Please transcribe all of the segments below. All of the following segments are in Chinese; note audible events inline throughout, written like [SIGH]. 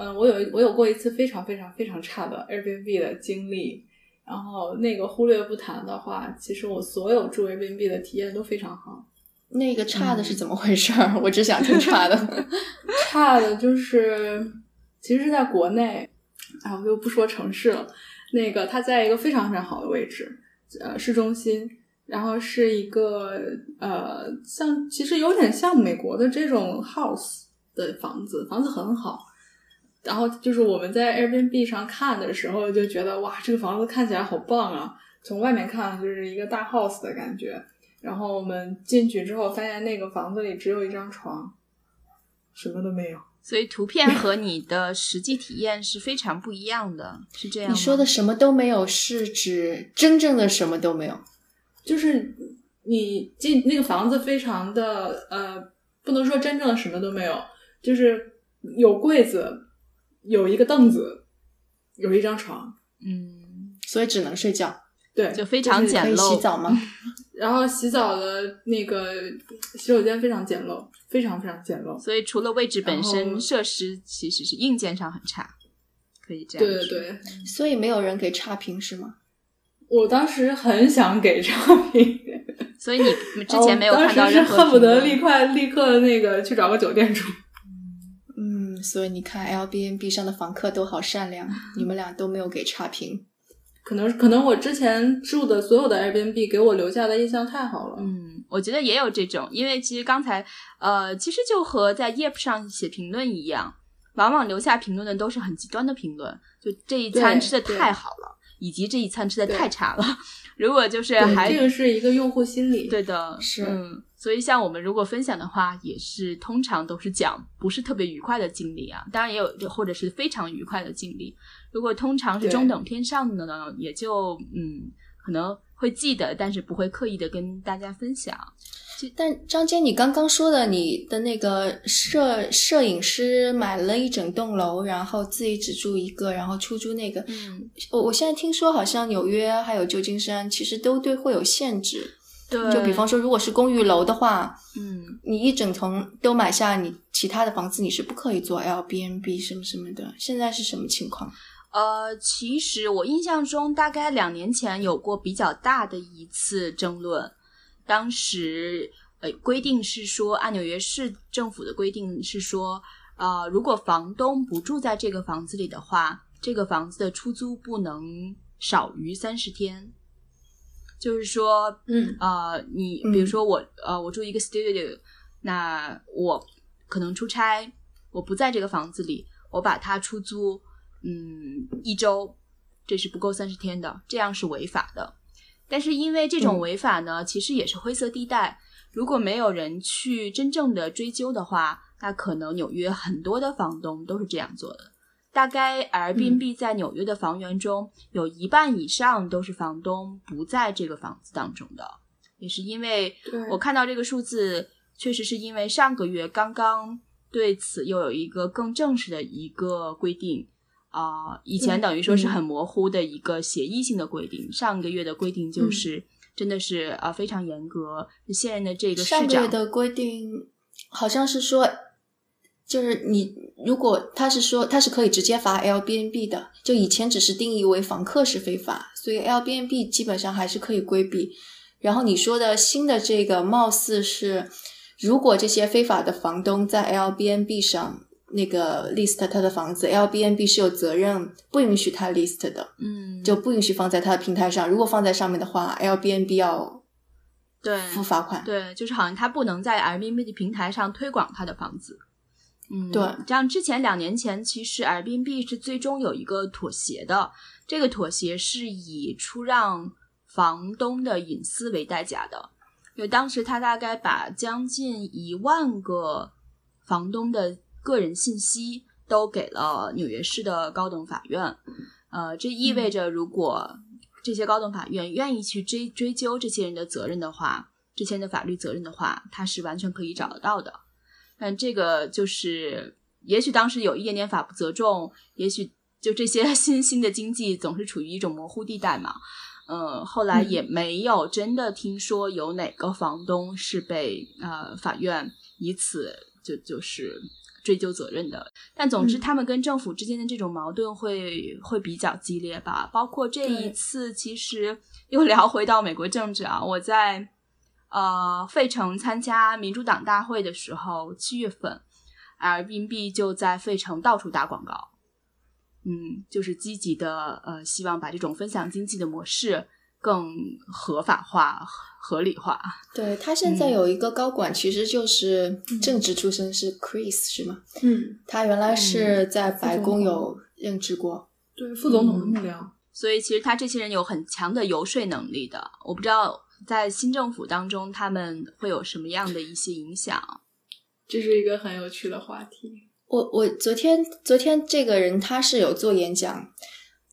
嗯，我有我有过一次非常非常非常差的 Airbnb 的经历，然后那个忽略不谈的话，其实我所有住 Airbnb 的体验都非常好。那个差的是怎么回事儿？我只想听差的。[LAUGHS] 差的就是，其实是在国内，啊，我就不说城市了。那个它在一个非常非常好的位置，呃，市中心，然后是一个呃，像其实有点像美国的这种 house 的房子，房子很好。然后就是我们在 Airbnb 上看的时候，就觉得哇，这个房子看起来好棒啊！从外面看就是一个大 house 的感觉。然后我们进去之后，发现那个房子里只有一张床，什么都没有。所以图片和你的实际体验是非常不一样的，是这样吗？你说的什么都没有，是指真正的什么都没有？就是你进那个房子非常的呃，不能说真正的什么都没有，就是有柜子，有一个凳子，有一张床，嗯，所以只能睡觉，对，就非常简陋。洗澡吗？[LAUGHS] 然后洗澡的那个洗手间非常简陋，非常非常简陋。所以除了位置本身，设施其实是硬件上很差，可以这样。对对对，所以没有人给差评是吗？我当时很想给差评，所以你之前没有看到哦当时任何是恨不得立快立刻那个去找个酒店住。嗯，所以你看 Airbnb 上的房客都好善良，你们俩都没有给差评。[LAUGHS] 可能可能我之前住的所有的 Airbnb 给我留下的印象太好了。嗯，我觉得也有这种，因为其实刚才呃，其实就和在 Yelp 上写评论一样，往往留下评论的都是很极端的评论，就这一餐吃的太好了，以及这一餐吃的太差了。如果就是还这个是一个用户心理。对的，是嗯，所以像我们如果分享的话，也是通常都是讲不是特别愉快的经历啊，当然也有或者是非常愉快的经历。如果通常是中等偏上的呢，也就嗯可能会记得，但是不会刻意的跟大家分享。但张坚，你刚刚说的你的那个摄摄影师买了一整栋楼，然后自己只住一个，然后出租那个，嗯，我我现在听说好像纽约还有旧金山其实都对会有限制，对，就比方说如果是公寓楼的话，嗯，你一整层都买下，你其他的房子你是不可以做 Airbnb 什么什么的。现在是什么情况？呃，其实我印象中大概两年前有过比较大的一次争论，当时呃规定是说，按纽约市政府的规定是说，呃，如果房东不住在这个房子里的话，这个房子的出租不能少于三十天。就是说，嗯呃，你嗯比如说我，呃，我住一个 studio，那我可能出差，我不在这个房子里，我把它出租，嗯，一周，这是不够三十天的，这样是违法的。但是因为这种嗯。违法呢，其实也是灰色地带，如果没有人去真正的追究的话，那可能纽约很多的房东都是这样做的。大概 Airbnb 在纽约的房源中，有一半以上都是房东不在这个房子当中的，也是因为我看到这个数字，确实是因为上个月刚刚对此又有一个更正式的一个规定啊、以前等于说是嗯很模糊的一个协议性的规定，上个月的规定就嗯是、真的是啊、呃非常严格，现任的这个市长上个月的规定好像是说，就是你如果他是说他是可以直接罚 Airbnb 的，就以前只是定义为房客是非法，所以 Airbnb 基本上还是可以规避。然后你说的新的这个，貌似是如果这些非法的房东在 Airbnb 上那个 list 他的房子，Airbnb 是有责任不允许他 list 的，嗯，就不允许放在他的平台上。如果放在上面的话，Airbnb 要对付罚款。对，就是好像他不能在 Airbnb 的平台上推广他的房子。嗯，对这样之前两年前，其实 Airbnb 是最终有一个妥协的，这个妥协是以出让房东的隐私为代价的，因为当时他大概把将近一万个房东的个人信息都给了纽约市的高等法院，呃，这意味着如果这些高等法院愿意去追追究这些人的责任的话，这些人的法律责任的话，他是完全可以找得到的。但这个就是，也许当时有一点点法不责众，也许就这些 [LAUGHS] 新兴的经济总是处于一种模糊地带嘛。呃，后来也没有真的听说有哪个房东是被呃法院以此就就是追究责任的。但总之，他们跟政府之间的这种矛盾会会比较激烈吧。包括这一次，其实又聊回到美国政治啊，我在呃费城参加民主党大会的时候，七月份，Airbnb 就在费城到处打广告。嗯，就是积极的，呃，希望把这种分享经济的模式更合法化、合理化。对他现在有一个高管，其实就是政治出身，是 Chris 是吗？嗯，他原来是在白宫有任职过，对，副总统的幕僚。所以其实他这些人有很强的游说能力的。我不知道在新政府当中他们会有什么样的一些影响。这是一个很有趣的话题。我我昨天昨天这个人他是有做演讲，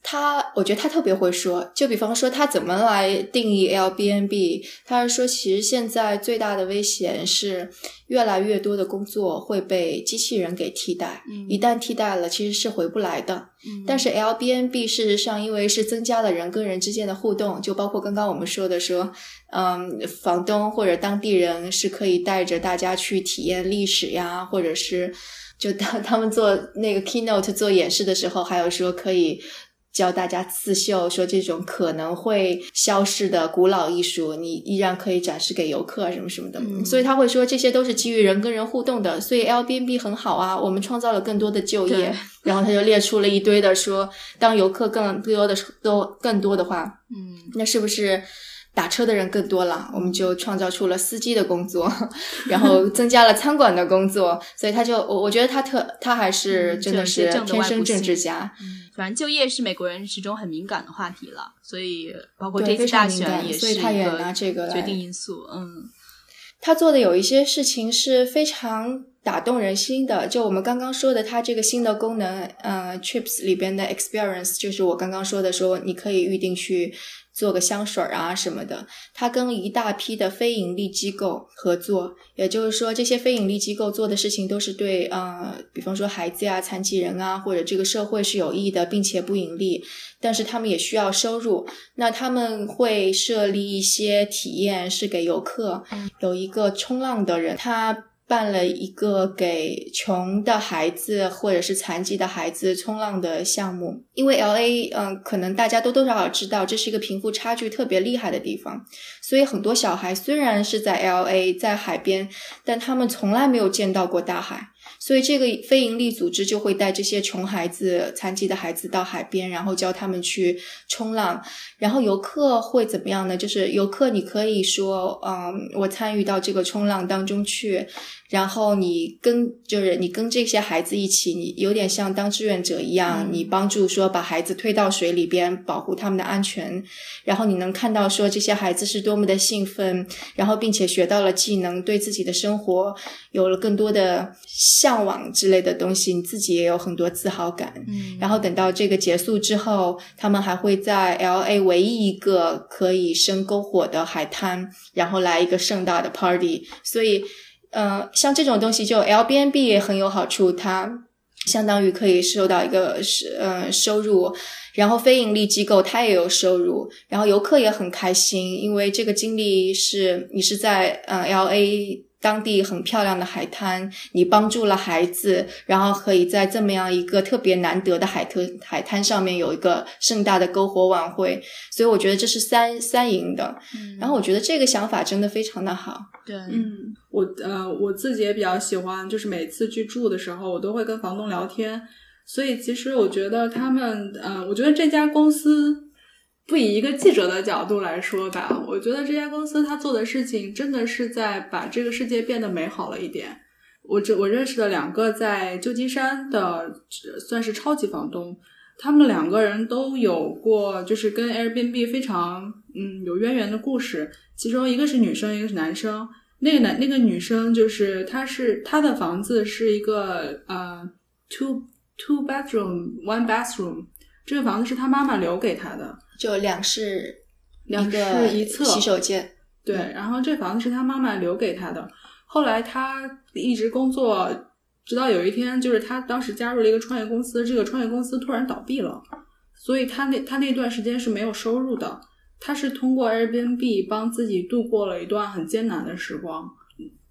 他我觉得他特别会说，就比方说他怎么来定义 L B N B，他是说其实现在最大的危险是越来越多的工作会被机器人给替代，一旦替代了其实是回不来的。但是 L B N B 事实上因为是增加了人跟人之间的互动，就包括刚刚我们说的说，嗯，房东或者当地人是可以带着大家去体验历史呀，或者是。就当 [LAUGHS] 他们做那个 keynote 做演示的时候，还有说可以教大家刺绣，说这种可能会消失的古老艺术，你依然可以展示给游客什么什么的。所以他会说这些都是基于人跟人互动的，所以 L B N B 很好啊，我们创造了更多的就业。然后他就列出了一堆的说，当游客更多的多更多的话，嗯，那是不是？打车的人更多了，我们就创造出了司机的工作，[LAUGHS] 然后增加了餐馆的工作，所以他就我我觉得他特他还是真的是天生政治家。嗯，反正就业是美国人始终很敏感的话题了，所以包括这次大选也是一个决定因素。嗯，他做的有一些事情是非常打动人心的，就我们刚刚说的，它这个新的功能，呃，Trips 里边的 Experience，就是我刚刚说的，说你可以预定去。做个香水啊什么的，它跟一大批的非盈利机构合作，也就是说，这些非盈利机构做的事情都是对，呃，比方说孩子呀、残疾人啊，或者这个社会是有益的，并且不盈利，但是他们也需要收入。那他们会设立一些体验，是给游客。有一个冲浪的人，他。办了一个给穷的孩子或者是残疾的孩子冲浪的项目，因为 L A，嗯，可能大家多多少少知道，这是一个贫富差距特别厉害的地方，所以很多小孩虽然是在 L A 在海边，但他们从来没有见到过大海。所以，这个非营利组织就会带这些穷孩子、残疾的孩子到海边，然后教他们去冲浪。然后游客会怎么样呢？就是游客，你可以说，嗯，我参与到这个冲浪当中去。然后你跟就是你跟这些孩子一起，你有点像当志愿者一样，你帮助说把孩子推到水里边，保护他们的安全。然后你能看到说这些孩子是多么的兴奋，然后并且学到了技能，对自己的生活有了更多的向往之类的东西，你自己也有很多自豪感。嗯。然后等到这个结束之后，他们还会在 L A 唯一一个可以生篝火的海滩，然后来一个盛大的 party。所以。嗯，像这种东西就 L B N B 也很有好处，它相当于可以收到一个是呃收入，然后非盈利机构它也有收入，然后游客也很开心，因为这个经历是你是在嗯 L A。当地很漂亮的海滩，你帮助了孩子，然后可以在这么样一个特别难得的海特海滩上面有一个盛大的篝火晚会，所以我觉得这是三三赢的。嗯然后我觉得这个想法真的非常的好。对，嗯，我呃我自己也比较喜欢，就是每次去住的时候，我都会跟房东聊天，所以其实我觉得他们，呃，我觉得这家公司。不以一个记者的角度来说吧，我觉得这家公司他做的事情真的是在把这个世界变得美好了一点。我这我认识的两个在旧金山的算是超级房东，他们两个人都有过就是跟 Airbnb 非常嗯有渊源的故事。其中一个是女生，一个是男生。那个男那个女生就是她是她的房子是一个呃 two two bedroom one bathroom，这个房子是她妈妈留给她的。就两室两室一厕洗手间，对。然后这房子是他妈妈留给他的。后来他一直工作，直到有一天，就是他当时加入了一个创业公司，这个创业公司突然倒闭了，所以他那他那段时间是没有收入的。他是通过 Airbnb 帮自己度过了一段很艰难的时光。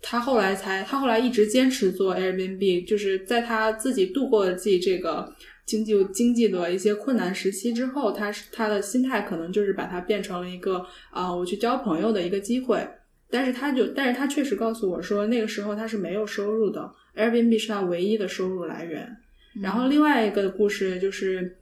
他后来才，他后来一直坚持做 Airbnb，就是在他自己度过了自己这个经济经济的一些困难时期之后，他是他的心态可能就是把它变成了一个啊、我去交朋友的一个机会。但是他就，但是他确实告诉我说，那个时候他是没有收入的，Airbnb 是他唯一的收入来源。然后另外一个故事就是，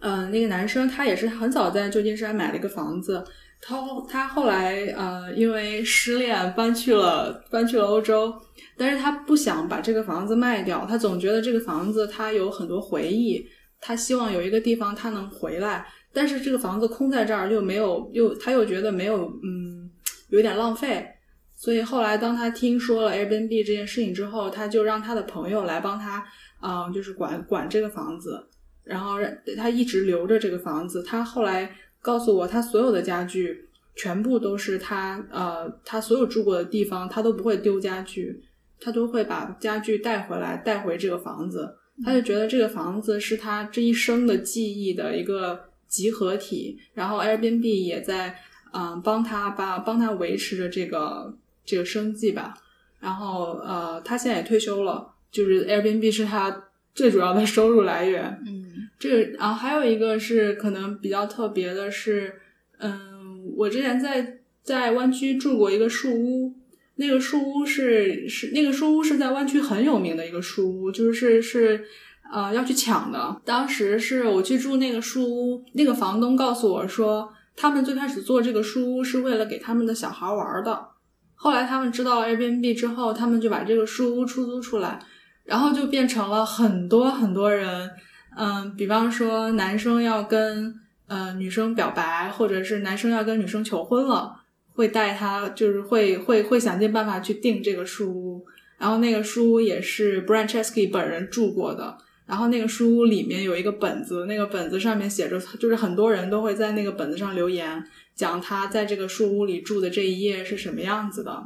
嗯、那个男生他也是很早在旧金山买了一个房子，他他后来呃因为失恋搬去了搬去了欧洲，但是他不想把这个房子卖掉，他总觉得这个房子他有很多回忆，他希望有一个地方他能回来，但是这个房子空在这儿又没有又他又觉得没有嗯有点浪费，所以后来当他听说了 Airbnb 这件事情之后，他就让他的朋友来帮他，嗯、就是管管这个房子，然后让他一直留着这个房子。他后来告诉我，他所有的家具全部都是他呃，他所有住过的地方，他都不会丢家具，他都会把家具带回来，带回这个房子。他就觉得这个房子是他这一生的记忆的一个集合体，然后 Airbnb 也在嗯帮他把帮他维持着这个这个生计吧。然后呃，他现在也退休了，就是 Airbnb 是他最主要的收入来源。嗯这个，然后还有一个是可能比较特别的是，嗯，我之前在在湾区住过一个树屋，那个树屋是是那个树屋是在湾区很有名的一个树屋，就是是呃要去抢的。当时是我去住那个树屋，那个房东告诉我说，他们最开始做这个树屋是为了给他们的小孩玩的，后来他们知道 Airbnb 之后，他们就把这个树屋出租出来，然后就变成了很多很多人。嗯，比方说男生要跟呃女生表白，或者是男生要跟女生求婚了，会带他，就是会会会想尽办法去订这个书屋。然后那个书屋也是 Branchesky 本人住过的。然后那个书屋里面有一个本子，那个本子上面写着，就是很多人都会在那个本子上留言，讲他在这个书屋里住的这一夜是什么样子的。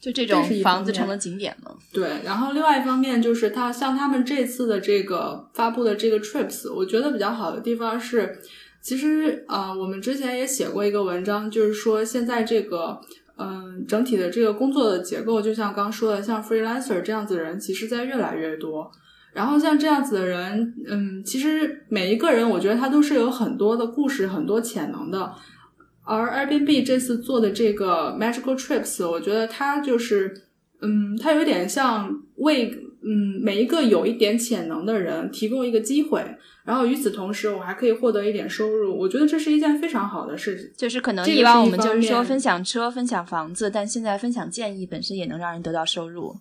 就这种房子成了景点了。对，然后另外一方面就是他像他们这次的这个发布的这个 trips，我觉得比较好的地方是，其实呃，我们之前也写过一个文章，就是说现在这个嗯、整体的这个工作的结构，就像刚说的，像 freelancer 这样子的人，其实在越来越多。然后像这样子的人，嗯，其实每一个人，我觉得他都是有很多的故事、很多潜能的。而 Airbnb 这次做的这个 Magical Trips，我觉得它就是，嗯，它有点像为嗯每一个有一点潜能的人提供一个机会，然后与此同时，我还可以获得一点收入。我觉得这是一件非常好的事情。就是可能这个以往我们就是说分享车、分享房子，但现在分享建议本身也能让人得到收入。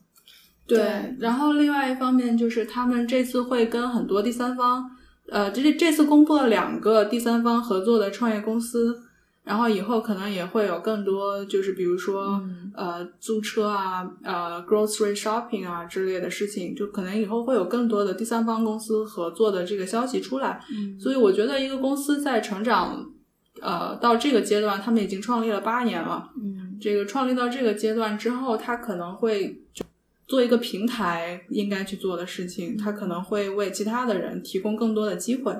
对对，然后另外一方面就是他们这次会跟很多第三方，呃，这这次公布了两个第三方合作的创业公司，然后以后可能也会有更多，就是比如说、呃租车啊、呃 grocery shopping 啊之类的事情，就可能以后会有更多的第三方公司合作的这个消息出来。嗯所以我觉得一个公司在成长，呃，到这个阶段，他们已经创立了八年了。嗯，这个创立到这个阶段之后，他可能会就做一个平台应该去做的事情，他可能会为其他的人提供更多的机会。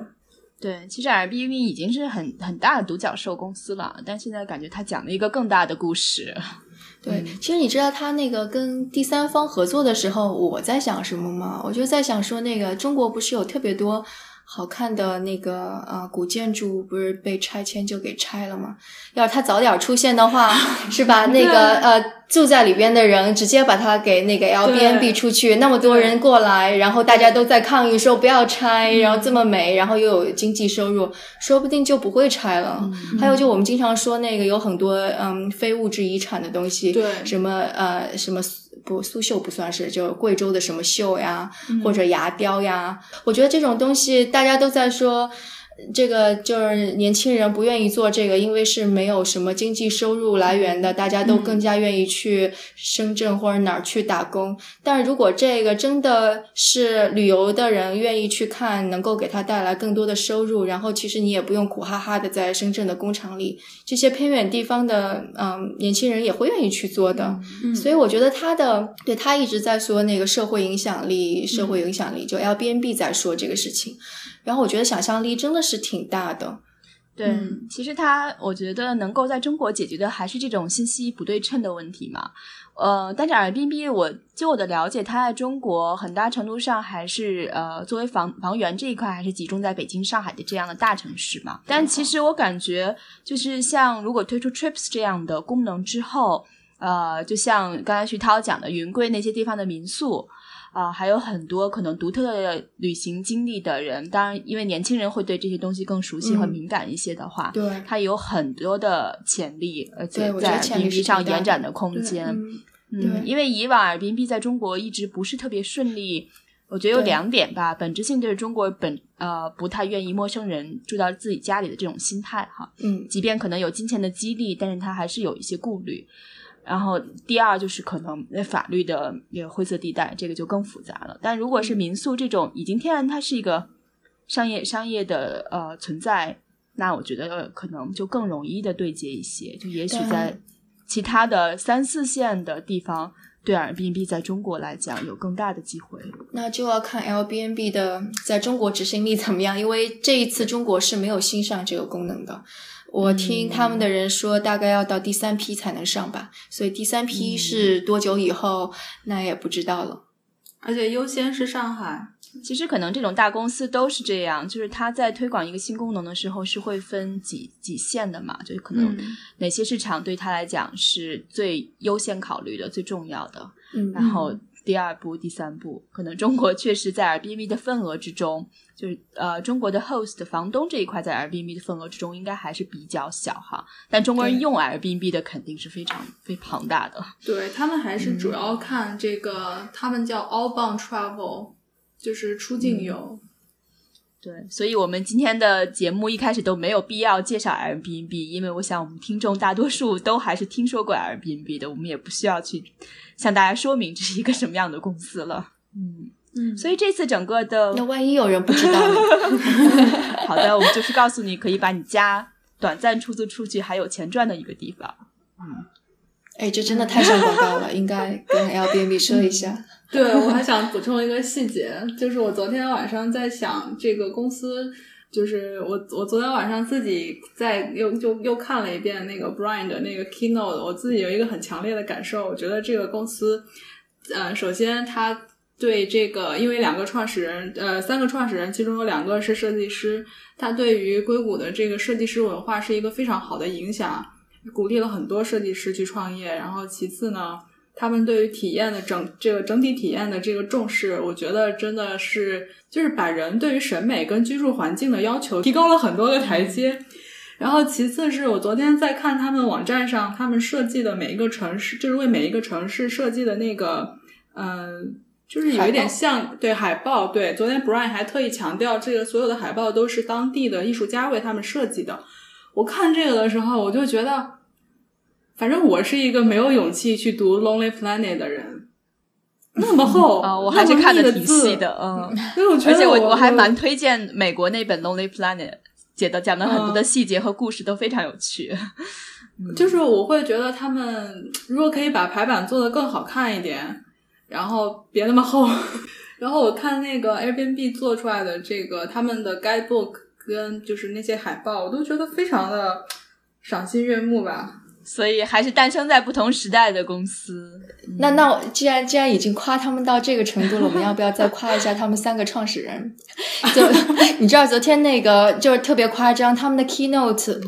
对，其实 Airbnb 已经是很很大的独角兽公司了，但现在感觉它讲了一个更大的故事。[LAUGHS] 对，其实你知道他那个跟第三方合作的时候，我在想什么吗？我就在想说，那个中国不是有特别多好看的那个呃古建筑，不是被拆迁就给拆了吗？要是它早点出现的话，是吧？[LAUGHS] 那个呃住在里边的人直接把它给那个 Airbnb 出去，那么多人过来，然后大家都在抗议说不要拆，然后这么美，然后又有经济收入，说不定就不会拆了。还有就我们经常说那个有很多嗯非物质遗产的东西，对什么呃什么不苏绣不算是，就贵州的什么绣呀，或者牙雕呀，我觉得这种东西大家都在说。这个就是年轻人不愿意做这个，因为是没有什么经济收入来源的，大家都更加愿意去深圳或者哪儿去打工。但如果这个真的是旅游的人愿意去看，能够给他带来更多的收入，然后其实你也不用苦哈哈的在深圳的工厂里，这些偏远地方的嗯年轻人也会愿意去做的。嗯所以我觉得他的对他一直在说那个社会影响力，社会影响力，就 Airbnb 在说这个事情。然后我觉得想象力真的是挺大的。对，嗯其实它我觉得能够在中国解决的还是这种信息不对称的问题嘛。呃，但是 Airbnb，我就我的了解，它在中国很大程度上还是呃，作为房房源这一块，还是集中在北京、上海的这样的大城市嘛。但其实我感觉，就是像如果推出 Trips 这样的功能之后，呃，就像刚才徐涛讲的，云贵那些地方的民宿。啊、还有很多可能独特的旅行经历的人，当然，因为年轻人会对这些东西更熟悉和嗯敏感一些的话，对，它有很多的潜力，而且在潜力 Airbnb 上延展的空间。嗯，因为以往 Airbnb 在中国一直不是特别顺利，我觉得有两点吧，本质性就是中国本呃不太愿意陌生人住到自己家里的这种心态哈，嗯，即便可能有金钱的激励，但是他还是有一些顾虑。然后第二就是可能那法律的那个灰色地带，这个就更复杂了。但如果是民宿这种已经天然它是一个商业商业的呃存在，那我觉得可能就更容易的对接一些。就也许在其他的三四线的地方，对 Airbnb 在中国来讲有更大的机会。那就要看 Airbnb 的在中国执行力怎么样，因为这一次中国是没有新上这个功能的。我听他们的人说，大概要到第三批才能上吧，所以第三批是多久以后，那也不知道了。而且优先是上海，其实可能这种大公司都是这样，就是它在推广一个新功能的时候是会分几几线的嘛，就是可能嗯。哪些市场对它来讲是最优先考虑的、最重要的，嗯。然后第二步、第三步，可能中国确实在 Airbnb 的份额之中，就是呃中国的 host 房东这一块在 Airbnb 的份额之中应该还是比较小哈，但中国人用 Airbnb 的肯定是非常非常庞大的。对他们还是嗯。主要看这个，他们叫 outbound travel，就是出境游。对，所以我们今天的节目一开始都没有必要介绍 Airbnb，因为我想我们听众大多数都还是听说过 Airbnb 的，我们也不需要去向大家说明这是一个什么样的公司了。嗯，嗯所以这次整个的那万一有人不知道呢？[LAUGHS] [LAUGHS] 好的，我们就是告诉你可以把你家短暂出租出去，还有钱赚的一个地方。嗯哎，这真的太像广告了，[LAUGHS] 应该跟 Airbnb 说一下。[LAUGHS] 对，我还想补充一个细节，就是我昨天晚上在想这个公司，就是我我昨天晚上自己在又又又看了一遍那个 Brian 的那个 keynote，我自己有一个很强烈的感受，我觉得这个公司，呃，首先他对这个，因为两个创始人，呃，三个创始人，其中有两个是设计师，他对于硅谷的这个设计师文化是一个非常好的影响，鼓励了很多设计师去创业。然后其次呢，他们对于体验的整这个整体体验的这个重视，我觉得真的是就是把人对于审美跟居住环境的要求提高了很多个台阶。然后其次是我昨天在看他们网站上，他们设计的每一个城市，就是为每一个城市设计的那个，嗯、就是有一点像对海报。对，昨天 Brian 还特意强调，这个所有的海报都是当地的艺术家为他们设计的。我看这个的时候，我就觉得，反正我是一个没有勇气去读《Lonely Planet》的人，那么厚 [LAUGHS] 啊、我还是看的挺细的，嗯。所以我觉得而且我我我还蛮推荐美国那本《Lonely Planet》，写的讲的很多的嗯细节和故事都非常有趣。[LAUGHS] 就是我会觉得他们如果可以把排版做得更好看一点，然后别那么厚。[LAUGHS] 然后我看那个 Airbnb 做出来的这个他们的 guidebook 跟就是那些海报，我都觉得非常的赏心悦目吧。所以还是诞生在不同时代的公司。那那我既然既然已经夸他们到这个程度了，我们要不要再夸一下他们三个创始人？[LAUGHS] 就你知道昨天那个就是特别夸张，他们的 keynote。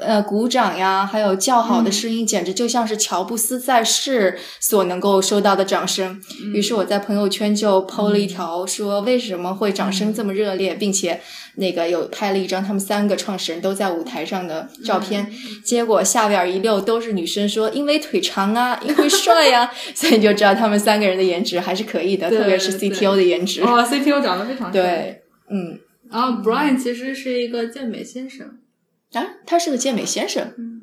呃，鼓掌呀，还有叫好的声音，简直就像是乔布斯在世所能够收到的掌声。于是我在朋友圈就 PO 了一条，说为什么会掌声这么热烈，并且那个有拍了一张他们三个创始人都在舞台上的照片。结果下边一溜都是女生说，因为腿长啊，因为帅呀、[LAUGHS] 所以你就知道他们三个人的颜值还是可以的，特别是 CTO 的颜值。哦，CTO 长得非常帅。对，嗯，然后 Brian 其实是一个健美先生。啊，他是个健美先生。嗯，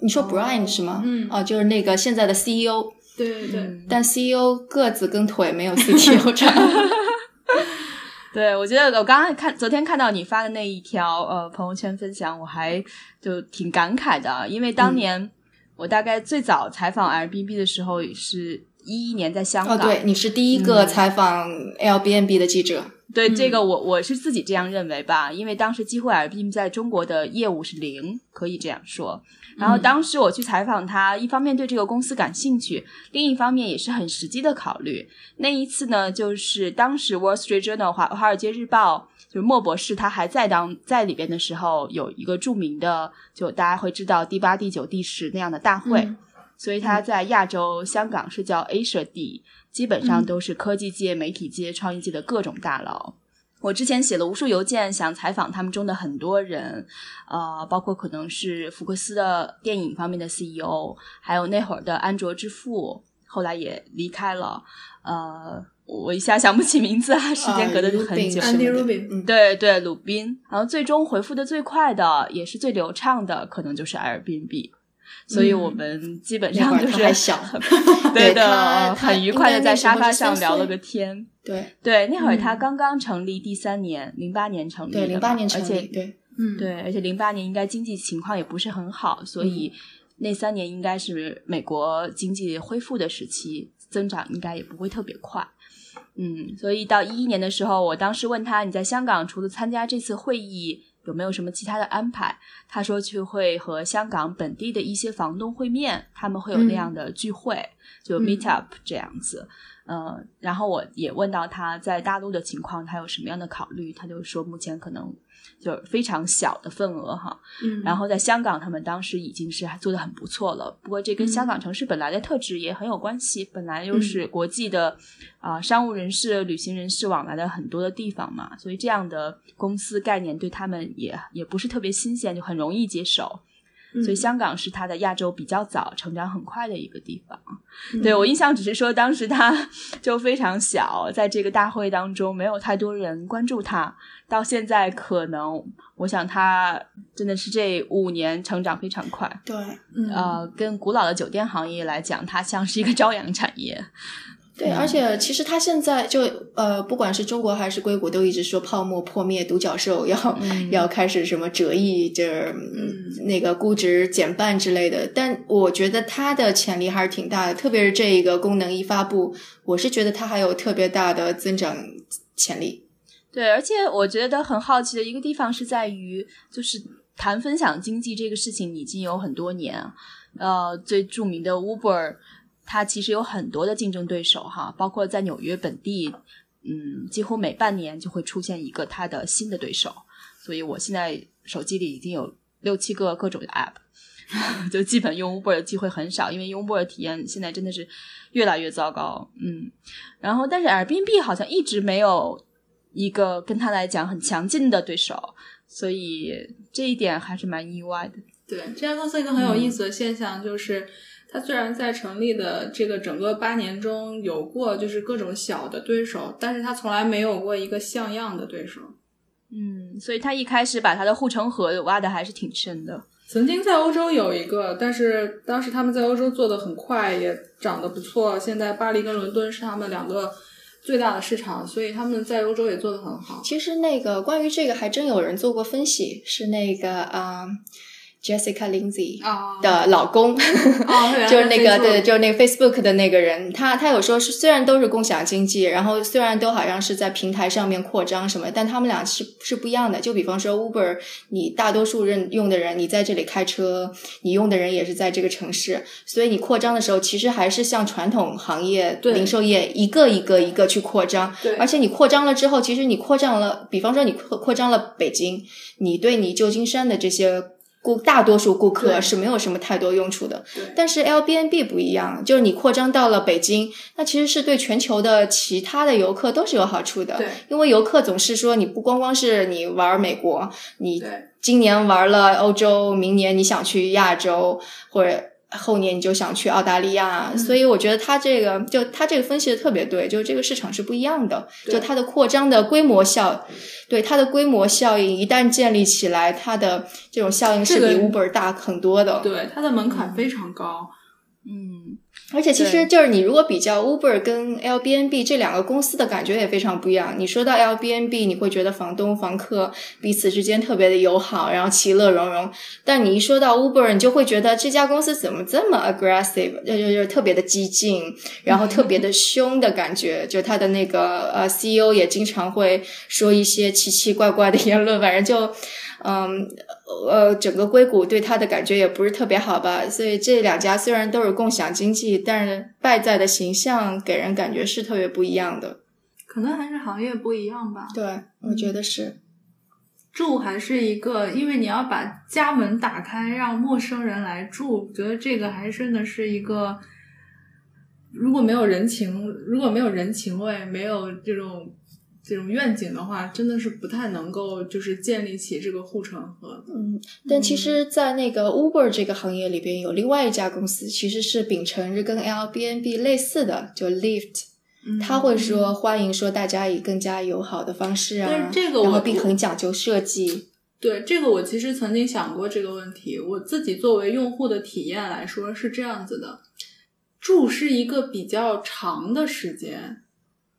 你说 Brian 是吗？嗯哦，就是那个现在的 CEO，对对对。嗯但 CEO 个子跟腿没有 CTO 长。[LAUGHS] 对，我觉得我刚刚看昨天看到你发的那一条呃朋友圈分享，我还就挺感慨的，因为当年我大概最早采访 Airbnb 的时候是一一年在香港，哦，对，你是第一个采访 Airbnb 的记者。对嗯这个我我是自己这样认为吧，因为当时几乎 Airbnb 在中国的业务是零，可以这样说。然后当时我去采访他，一方面对这个公司感兴趣，另一方面也是很实际的考虑。那一次呢，就是当时 Wall Street Journal 华华尔街日报，就是莫博士他还在当在里边的时候，有一个著名的，就大家会知道第八、第九、第十那样的大会。嗯所以他在亚洲、香港是叫 Asia D，基本上嗯都是科技界、媒体界、创意界的各种大佬。我之前写了无数邮件，想采访他们中的很多人，呃，包括可能是福克斯的电影方面的 CEO，还有那会儿的安卓之父，后来也离开了。呃，我一下想不起名字啊，时间隔得很久。对对，鲁宾，然后最终回复的最快的，也是最流畅的，可能就是 Airbnb。所以我们基本上就是还小，[LAUGHS] 对对的，很愉快的在沙发上聊了个天。对。对，那会儿他嗯刚刚成立第三年，零八年成立对，零八年成立，对，嗯，对，而且零八年应该经济情况也不是很好，所以那三年应该是美国经济恢复的时期，增长应该也不会特别快。嗯，所以到一一年的时候，我当时问他，你在香港除了参加这次会议，有没有什么其他的安排？他说去会和香港本地的一些房东会面，他们会有那样的聚会，就嗯 meet up 这样子。呃，然后我也问到他在大陆的情况，他有什么样的考虑？他就说目前可能就是非常小的份额哈。嗯，然后在香港，他们当时已经是做的很不错了。不过这跟香港城市本来的特质也很有关系，本来又是国际的啊、商务人士、旅行人士往来的很多的地方嘛，所以这样的公司概念对他们也也不是特别新鲜，就很容易接受。嗯所以香港是它的亚洲比较早、成长很快的一个地方。嗯对我印象只是说，当时它就非常小，在这个大会当中没有太多人关注它。到现在，可能我想它真的是这五年成长非常快。对，嗯呃，跟古老的酒店行业来讲，它像是一个朝阳产业。对，而且其实他现在就呃，不管是中国还是硅谷，都一直说泡沫破灭，独角兽要、嗯 [LAUGHS] 要开始什么折翼，这嗯那个估值减半之类的。但我觉得它的潜力还是挺大的，特别是这一个功能一发布，我是觉得它还有特别大的增长潜力。对，而且我觉得很好奇的一个地方是在于，就是谈分享经济这个事情已经有很多年啊。呃，最著名的 Uber，它其实有很多的竞争对手哈，包括在纽约本地，嗯，几乎每半年就会出现一个它的新的对手。所以我现在手机里已经有六七个各种的 App，[LAUGHS] 就基本用 Uber 的机会很少，因为 Uber 的体验现在真的是越来越糟糕。嗯，然后但是 Airbnb 好像一直没有一个跟他来讲很强劲的对手，所以这一点还是蛮意外的。对这家公司一个很有意思的现象就是，它虽然在成立的这个整个八年中有过就是各种小的对手，但是他从来没有过一个像样的对手。嗯，所以他一开始把他的护城河挖的还是挺深的。曾经在欧洲有一个，但是当时他们在欧洲做的很快，也长得不错。现在巴黎跟伦敦是他们两个最大的市场，所以他们在欧洲也做得很好。其实那个关于这个还真有人做过分析，是那个啊、Jessica Lindsay 啊的老公。哦，就是那个对，就是那个 Facebook 的那个人，他他有说是虽然都是共享经济，然后虽然都好像是在平台上面扩张什么，但他们俩是是不一样的。就比方说 Uber，你大多数人用的人，你在这里开车，你用的人也是在这个城市，所以你扩张的时候，其实还是像传统行业对零售业一个一个一个去扩张。而且你扩张了之后，其实你扩张了，比方说你扩扩张了北京，你对你旧金山的这些顾大多数顾客是没有什么太多用处的。但是 Airbnb 不一样，就是你扩张到了北京，那其实是对全球的其他的游客都是有好处的。因为游客总是说，你不光光是你玩美国，你今年玩了欧洲，明年你想去亚洲，或者后年你就想去澳大利亚。嗯所以我觉得他这个就他这个分析的特别对，就是这个市场是不一样的，就它的扩张的规模效，对它的规模效应一旦建立起来，它的这种效应是比 Uber 大很多的。对，它的门槛非常高。嗯，而且其实就是你如果比较 Uber 跟 Airbnb 这两个公司的感觉也非常不一样。你说到 Airbnb，你会觉得房东房客彼此之间特别的友好，然后其乐融融。但你一说到 Uber，你就会觉得这家公司怎么这么 aggressive，就就就特别的激进，然后特别的 [LAUGHS] 凶的感觉。就他的那个呃 CEO 也经常会说一些奇奇怪怪的言论，反正就。嗯，呃，整个硅谷对他的感觉也不是特别好吧，所以这两家虽然都是共享经济，但是败在的形象给人感觉是特别不一样的。可能还是行业不一样吧。对，我觉得是。住还是一个，因为你要把家门打开，让陌生人来住，我觉得这个还真的是一个，如果没有人情，如果没有人情味，没有这种这种愿景的话，真的是不太能够就是建立起这个护城河。嗯，但其实，在那个 Uber 这个行业里边，有另外一家公司，其实是秉承着跟 Airbnb 类似的，就 Lyft。嗯他会说欢迎说大家以更加友好的方式啊，但是这个我然后并很讲究设计。对这个，我其实曾经想过这个问题。我自己作为用户的体验来说是这样子的：住是一个比较长的时间，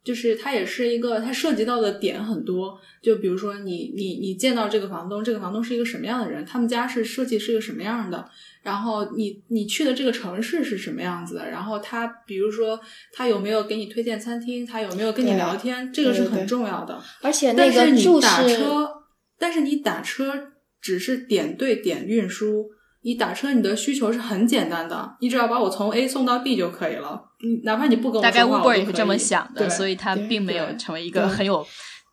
就是它也是一个，它涉及到的点很多。就比如说你你你见到这个房东，这个房东是一个什么样的人？他们家是设计是一个什么样的？然后你你去的这个城市是什么样子的？然后他比如说他有没有给你推荐餐厅？他有没有跟你聊天？这个是很重要的。而且那但是你打车，但是你打车只是点对点运输，你打车你的需求是很简单的，你只要把我从 A 送到 B 就可以了。你哪怕你不跟我大概说话，Uber 我都可也是这么想的，对所以它并没有成为一个很有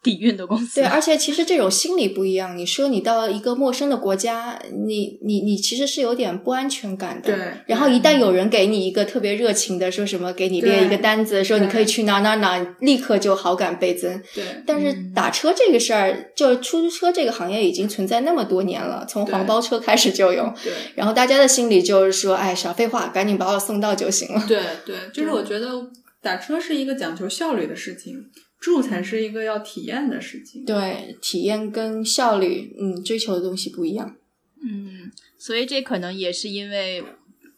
底蕴的公司。对，而且其实这种心理不一样。你说你到一个陌生的国家，你你你其实是有点不安全感的。对然后一旦有人给你一个特别热情的，说什么给你列一个单子，说你可以去哪哪哪，立刻就好感倍增。对但是嗯打车这个事儿，就是出租车这个行业已经存在那么多年了，从黄包车开始就有。对然后大家的心里就是说，哎，少废话，赶紧把我送到就行了。对对，就是我觉得打车是一个讲求效率的事情，[LAUGHS] 住才是一个要体验的事情。对，体验跟效率，嗯，追求的东西不一样。嗯，所以这可能也是因为，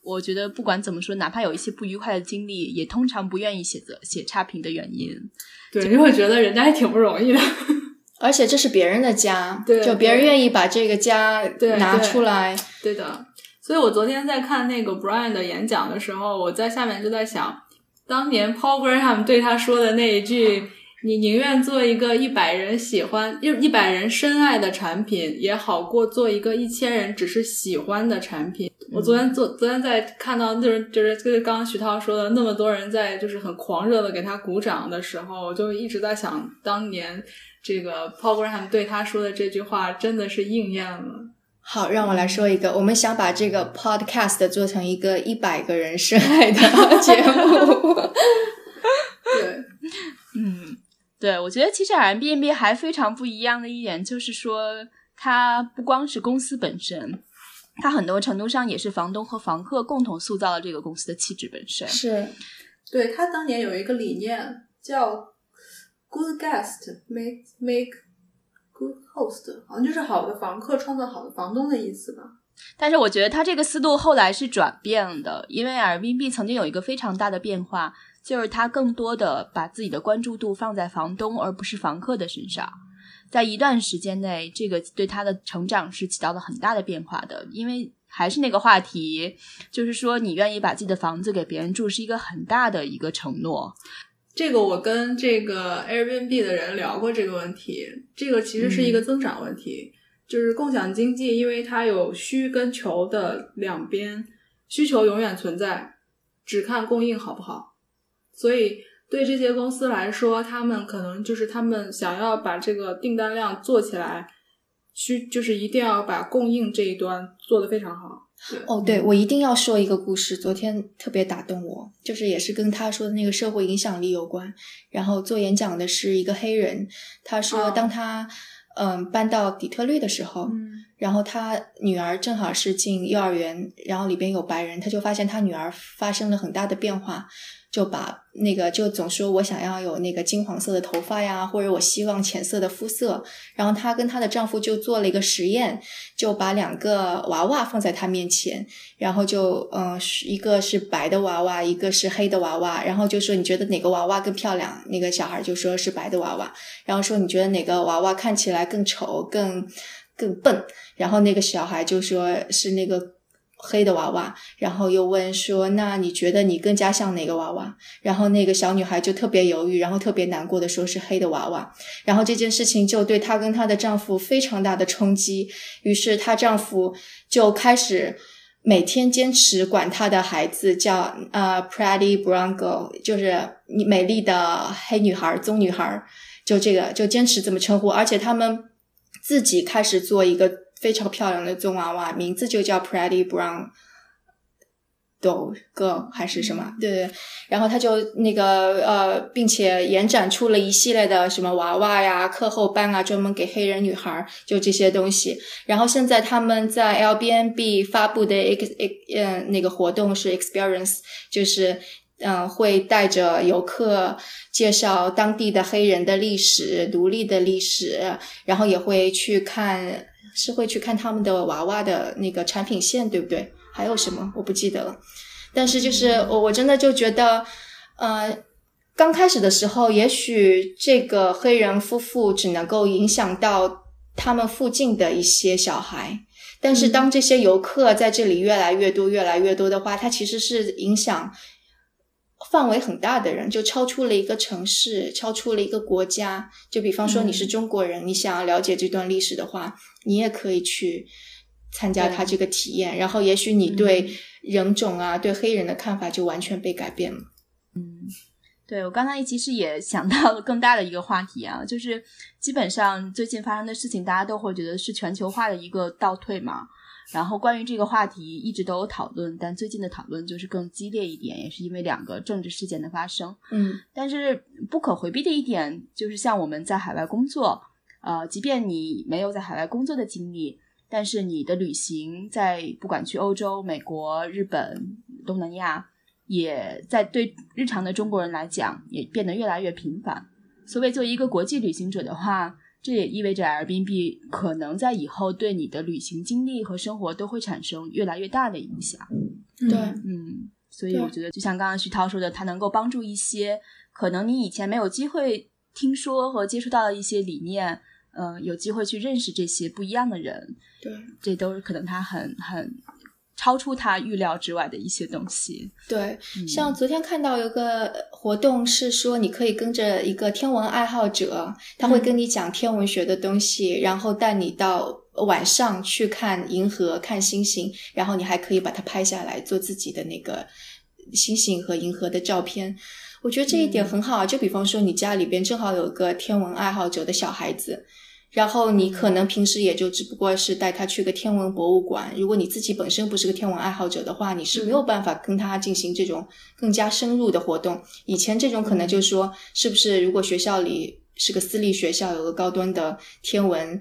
我觉得不管怎么说，哪怕有一些不愉快的经历，也通常不愿意写责写差评的原因。对，因为我觉得人家也挺不容易的。而且这是别人的家，[LAUGHS] 对就别人愿意把这个家对拿出来，对的，所以我昨天在看那个 Brian 的演讲的时候，我在下面就在想，当年 Paul Graham 对他说的那一句：“你宁愿做一个一百人喜欢、一一百人深爱的产品，也好过做一个一千人只是喜欢的产品。”我昨天昨昨天在看到就是就是就是刚刚徐涛说的那么多人在就是很狂热的给他鼓掌的时候，我就一直在想，当年这个 Paul Graham 对他说的这句话真的是应验了。好，让我来说一个，我们想把这个 podcast 做成一个一百个人深爱的 [LAUGHS] 节目。[LAUGHS] 对。嗯，对，我觉得其实 Airbnb 还非常不一样的一点就是说，它不光是公司本身，它很多程度上也是房东和房客共同塑造了这个公司的气质本身。是，对他当年有一个理念叫 “good guest make make good host”，好像就是好的房客创造好的房东的意思吧。但是我觉得它这个思路后来是转变的，因为 Airbnb 曾经有一个非常大的变化，就是他更多的把自己的关注度放在房东而不是房客的身上。在一段时间内，这个对他的成长是起到了很大的变化的，因为还是那个话题，就是说你愿意把自己的房子给别人住，是一个很大的一个承诺。这个我跟这个 Airbnb 的人聊过这个问题，这个其实是一个增长问题，就是共享经济，因为它有需跟求的两边，需求永远存在，只看供应好不好，所以对这些公司来说，他们可能就是他们想要把这个订单量做起来，需就是一定要把供应这一端做得非常好。对哦，对，我一定要说一个故事，昨天特别打动我，就是也是跟他说的那个社会影响力有关。然后做演讲的是一个黑人，他说哦当他嗯搬到底特律的时候，嗯然后他女儿正好是进幼儿园，然后里边有白人，他就发现他女儿发生了很大的变化。就把那个就总说我想要有那个金黄色的头发呀，或者我希望浅色的肤色。然后她跟她的丈夫就做了一个实验，就把两个娃娃放在她面前，然后就嗯，一个是白的娃娃，一个是黑的娃娃，然后就说你觉得哪个娃娃更漂亮？那个小孩就说是白的娃娃，然后说你觉得哪个娃娃看起来更丑、更更笨？然后那个小孩就说是那个。黑的娃娃，然后又问说：“那你觉得你更加像哪个娃娃？”然后那个小女孩就特别犹豫，然后特别难过的说是黑的娃娃。然后这件事情就对她跟她的丈夫非常大的冲击，于是她丈夫就开始每天坚持管她的孩子叫呃 pretty brown girl，就是你美丽的黑女孩、棕女孩，就这个就坚持这么称呼，而且他们自己开始做一个。非常漂亮的棕娃娃，名字就叫 Pretty Brown Doll Girl 还是什么？对对。然后他就那个呃，并且延展出了一系列的什么娃娃呀、课后班啊，专门给黑人女孩就这些东西。然后现在他们在 l b n b 发布的 ex 嗯那个活动是 Experience，就是嗯会带着游客介绍当地的黑人的历史、独立的历史，然后也会去看。是会去看他们的娃娃的那个产品线，对不对？还有什么我不记得了。但是就是我我真的就觉得，呃，刚开始的时候，也许这个黑人夫妇只能够影响到他们附近的一些小孩，但是当这些游客在这里越来越多、越来越多的话，它其实是影响。范围很大的人，就超出了一个城市，超出了一个国家。就比方说，你是中国人，你想要了解这段历史的话，你也可以去参加他这个体验。然后，也许你对人种啊，对黑人的看法就完全被改变了。嗯，对我刚才其实也想到了更大的一个话题啊，就是基本上最近发生的事情，大家都会觉得是全球化的一个倒退嘛。然后关于这个话题一直都有讨论，但最近的讨论就是更激烈一点，也是因为两个政治事件的发生。嗯，但是不可回避的一点就是，像我们在海外工作，呃，即便你没有在海外工作的经历，但是你的旅行在不管去欧洲、美国、日本、东南亚，也在对日常的中国人来讲也变得越来越频繁。所谓作为一个国际旅行者的话。这也意味着 Airbnb 可能在以后对你的旅行经历和生活都会产生越来越大的影响。对，嗯，所以我觉得就像刚刚徐涛说的，它能够帮助一些可能你以前没有机会听说和接触到的一些理念，嗯，有机会去认识这些不一样的人。对，这都是可能他很很。超出他预料之外的一些东西。对，像昨天看到有个活动是说，你可以跟着一个天文爱好者，他会跟你讲天文学的东西，然后带你到晚上去看银河、看星星，然后你还可以把它拍下来，做自己的那个星星和银河的照片。我觉得这一点很好。就比方说，你家里边正好有个天文爱好者的小孩子。然后你可能平时也就只不过是带他去个天文博物馆。如果你自己本身不是个天文爱好者的话，你是没有办法跟他进行这种更加深入的活动。以前这种可能就是说，是不是如果学校里是个私立学校，有个高端的天文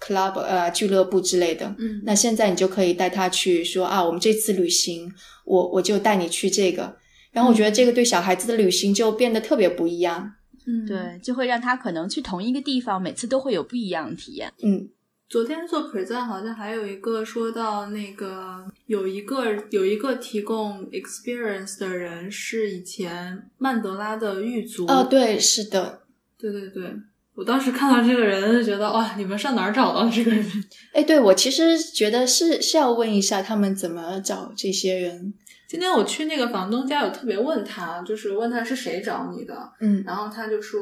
club 呃俱乐部之类的，嗯，那现在你就可以带他去说啊，我们这次旅行，我我就带你去这个。然后我觉得这个对小孩子的旅行就变得特别不一样。嗯，对，就会让他可能去同一个地方，每次都会有不一样的体验。嗯，昨天做 present 好像还有一个说到那个有一个有一个提供 experience 的人是以前曼德拉的狱卒。哦，对，是的，对对对，我当时看到这个人就觉得哇，你们上哪儿找到这个人？哎，对我其实觉得是是要问一下他们怎么找这些人。今天我去那个房东家，有特别问他，就是问他是谁找你的，嗯，然后他就说，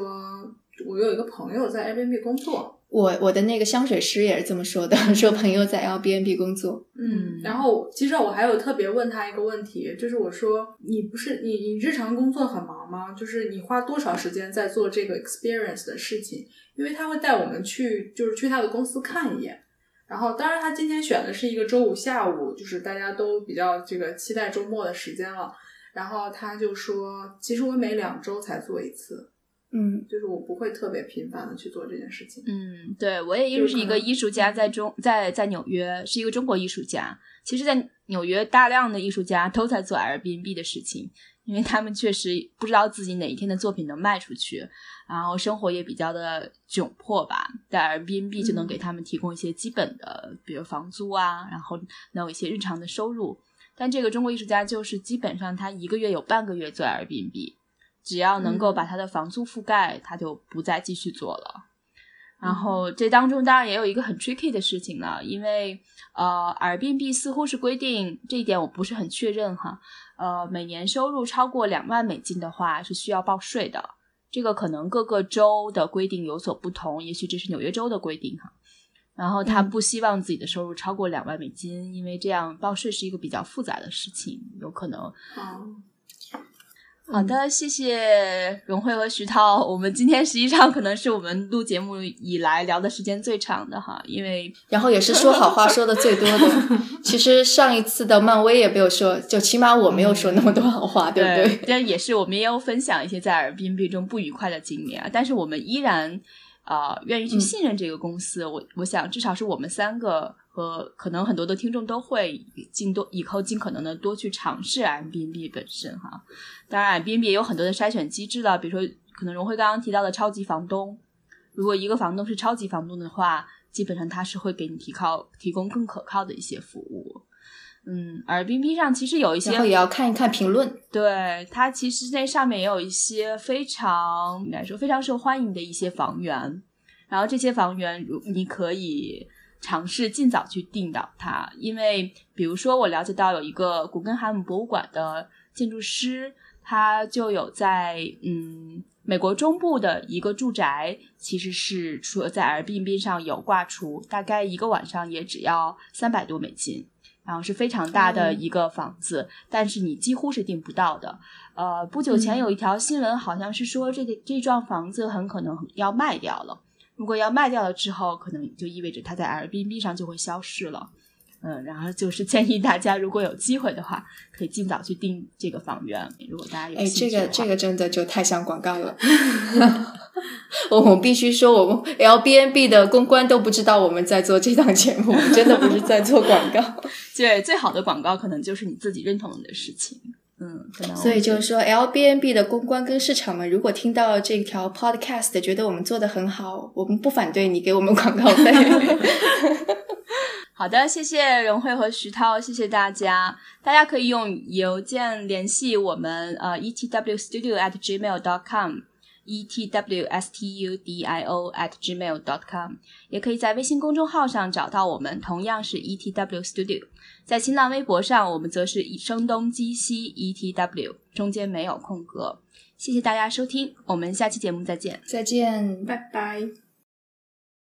我有一个朋友在 Airbnb 工作，我我的那个香水师也是这么说的，[LAUGHS] 说朋友在 Airbnb 工作，嗯，然后其实我还有特别问他一个问题，就是我说你不是你你日常工作很忙吗？就是你花多少时间在做这个 experience 的事情？因为他会带我们去，就是去他的公司看一眼。然后，当然，他今天选的是一个周五下午，就是大家都比较这个期待周末的时间了。然后他就说：“其实我每两周才做一次，嗯，就是我不会特别频繁的去做这件事情。”嗯，对，我也认识一个艺术家，在中在在纽约是一个中国艺术家。其实，在纽约大量的艺术家都在做 Airbnb 的事情。因为他们确实不知道自己哪一天的作品能卖出去，然后生活也比较的窘迫吧。在 Airbnb 就能给他们提供一些基本的，比如房租啊，然后能有一些日常的收入。但这个中国艺术家就是基本上他一个月有半个月做 Airbnb，只要能够把他的房租覆盖，他就不再继续做了。然后这当中当然也有一个很 tricky 的事情了，因为呃，Airbnb 似乎是规定这一点我不是很确认哈。呃，每年收入超过两万美金的话是需要报税的。这个可能各个州的规定有所不同，也许这是纽约州的规定哈。然后他不希望自己的收入超过两万美金，因为这样报税是一个比较复杂的事情，有可能。好的，谢谢荣慧和徐涛。我们今天实际上可能是我们录节目以来聊的时间最长的哈，因为然后也是说好话说的最多的。[LAUGHS] 其实上一次的漫威也没有说，就起码我没有说那么多好话，对不对？[LAUGHS] 但也是我们也有分享一些在耳边币中不愉快的经历啊，但是我们依然啊愿意去信任这个公司。我我想至少是我们三个。和可能很多的听众都会尽多以后尽可能的多去尝试 M B N B 本身哈，当然 M B N B 也有很多的筛选机制了，比如说可能荣辉刚刚提到的超级房东，如果一个房东是超级房东的话，基本上他是会给你提靠提供更可靠的一些服务，嗯，而 B B 上其实有一些，然后也要看一看评论，对它其实那上面也有一些非常应该说非常受欢迎的一些房源，然后这些房源如你可以。尝试尽早去定到它，因为比如说我了解到有一个古根海姆博物馆的建筑师，他就有在嗯美国中部的一个住宅，其实是说在 Airbnb 上有挂出，大概一个晚上也只要三百多美金，然后是非常大的一个房子，但是你几乎是订不到的。呃，不久前有一条新闻，好像是说这个这幢房子很可能要卖掉了。如果要卖掉了之后，可能就意味着它在 Airbnb 上就会消失了。嗯，然后就是建议大家，如果有机会的话，可以尽早去订这个房源。如果大家有哎，这个这个真的就太像广告了。[LAUGHS] 我们必须说，我们 Airbnb 的公关都不知道我们在做这档节目，真的不是在做广告。[LAUGHS] 对，最好的广告可能就是你自己认同的事情。嗯，所以就是说，L B N B 的公关跟市场们，如果听到这条 Podcast，觉得我们做的很好，我们不反对你给我们广告费。[LAUGHS] 好的，谢谢荣慧和徐涛，谢谢大家。大家可以用邮件联系我们，呃，e t w studio at gmail dot com。E t w s t u d i o at gmail dot com，也可以在微信公众号上找到我们，同样是 e t w studio。在新浪微博上，我们则是以声东击西 e t w，中间没有空格。谢谢大家收听，我们下期节目再见，再见，拜拜。